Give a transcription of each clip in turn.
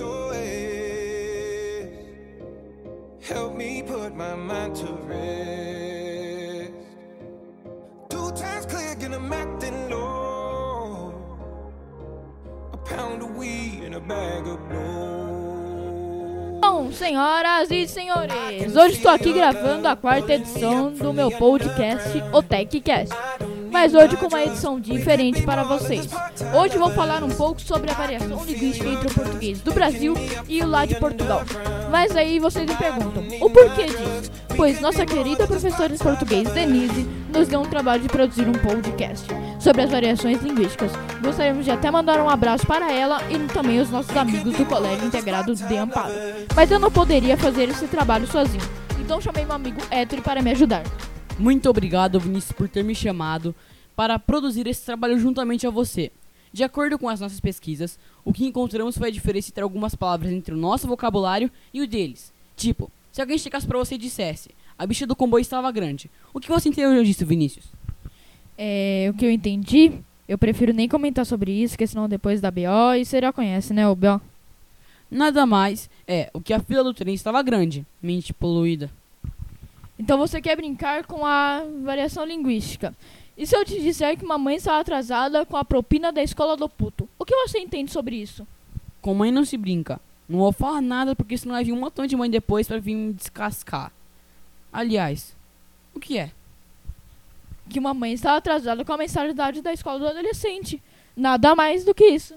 SOS. Help me put my mind to rest. Two times clear, get 'em acting low. A pound of weed and a bag of blow. Bom, senhoras e senhores, hoje estou aqui gravando a quarta edição do meu podcast, o TechCast. Mas hoje com uma edição diferente para vocês. Hoje vou falar um pouco sobre a variação linguística entre o português do Brasil e o lá de Portugal. Mas aí vocês me perguntam, o porquê disso? Pois nossa querida professora de português, Denise, nos deu um trabalho de produzir um podcast sobre as variações linguísticas. Gostaríamos de até mandar um abraço para ela e também os nossos amigos do Colégio Integrado de Amparo. Mas eu não poderia fazer esse trabalho sozinho, então chamei meu amigo Héctor para me ajudar. Muito obrigado, Vinícius, por ter me chamado para produzir esse trabalho juntamente a você. De acordo com as nossas pesquisas, o que encontramos foi a diferença entre algumas palavras entre o nosso vocabulário e o deles. Tipo, se alguém chegasse para você e dissesse: "A bicha do comboio estava grande". O que você entendeu disso, Vinícius? É, o que eu entendi, eu prefiro nem comentar sobre isso, porque senão depois da BO, e você já conhece, né, o BO? Nada mais é o que a fila do trem estava grande. Mente poluída. Então você quer brincar com a variação linguística. E se eu te disser que uma mãe está atrasada com a propina da escola do puto? O que você entende sobre isso? Com mãe não se brinca. Não vou falar nada porque senão vai vir um montão de mãe depois para vir me descascar. Aliás, o que é? Que uma mãe está atrasada com a mensalidade da escola do adolescente. Nada mais do que isso.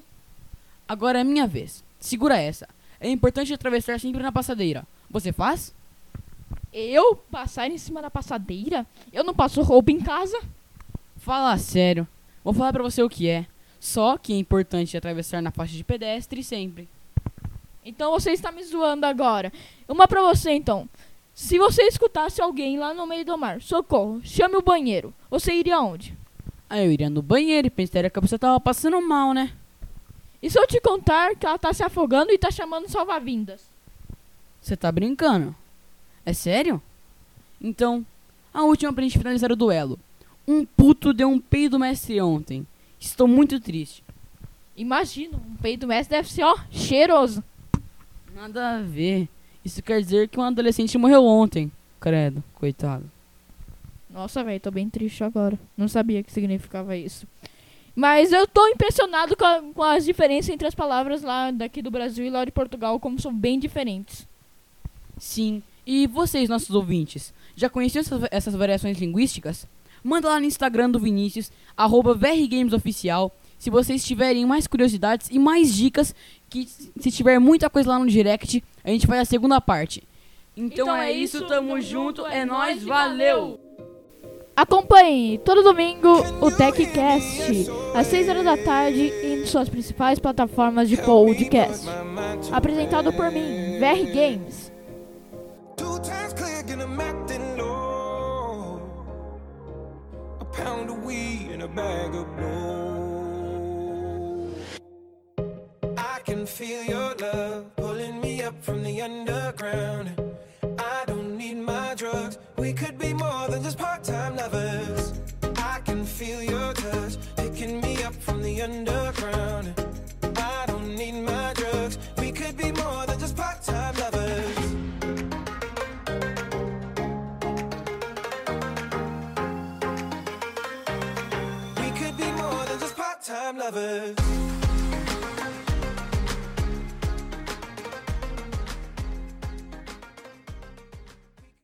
Agora é minha vez. Segura essa. É importante atravessar sempre na passadeira. Você faz? Eu passar em cima da passadeira? Eu não passo roupa em casa? Fala sério. Vou falar pra você o que é. Só que é importante atravessar na faixa de pedestre sempre. Então você está me zoando agora. Uma pra você então. Se você escutasse alguém lá no meio do mar, socorro, chame o banheiro. Você iria aonde? Aí eu iria no banheiro e pensaria que a pessoa tava passando mal, né? E se eu te contar que ela tá se afogando e tá chamando salva-vindas? Você tá brincando? É sério? Então, a última pra gente finalizar o duelo. Um puto deu um peido mestre ontem. Estou muito triste. Imagina, um peito mestre deve ser, ó, cheiroso. Nada a ver. Isso quer dizer que um adolescente morreu ontem. Credo, coitado. Nossa, velho, tô bem triste agora. Não sabia que significava isso. Mas eu tô impressionado com, a- com as diferenças entre as palavras lá daqui do Brasil e lá de Portugal, como são bem diferentes. Sim. E vocês, nossos ouvintes, já conheciam essas, essas variações linguísticas? Manda lá no Instagram do Vinícius, arroba VRGamesOficial, se vocês tiverem mais curiosidades e mais dicas, que se tiver muita coisa lá no direct, a gente faz a segunda parte. Então, é, isso, tamo junto, é nóis, valeu! Acompanhe todo domingo o TechCast, às 6 horas da tarde, em suas principais plataformas de podcast. Apresentado por mim, VR Games. Times clear, get 'em acting low. A pound of weed and a bag of blow. I can feel your love pulling me up from the underground. I don't need my drugs. We could be more than just part-time lovers. I can feel your touch picking me up from the underground. Lovers.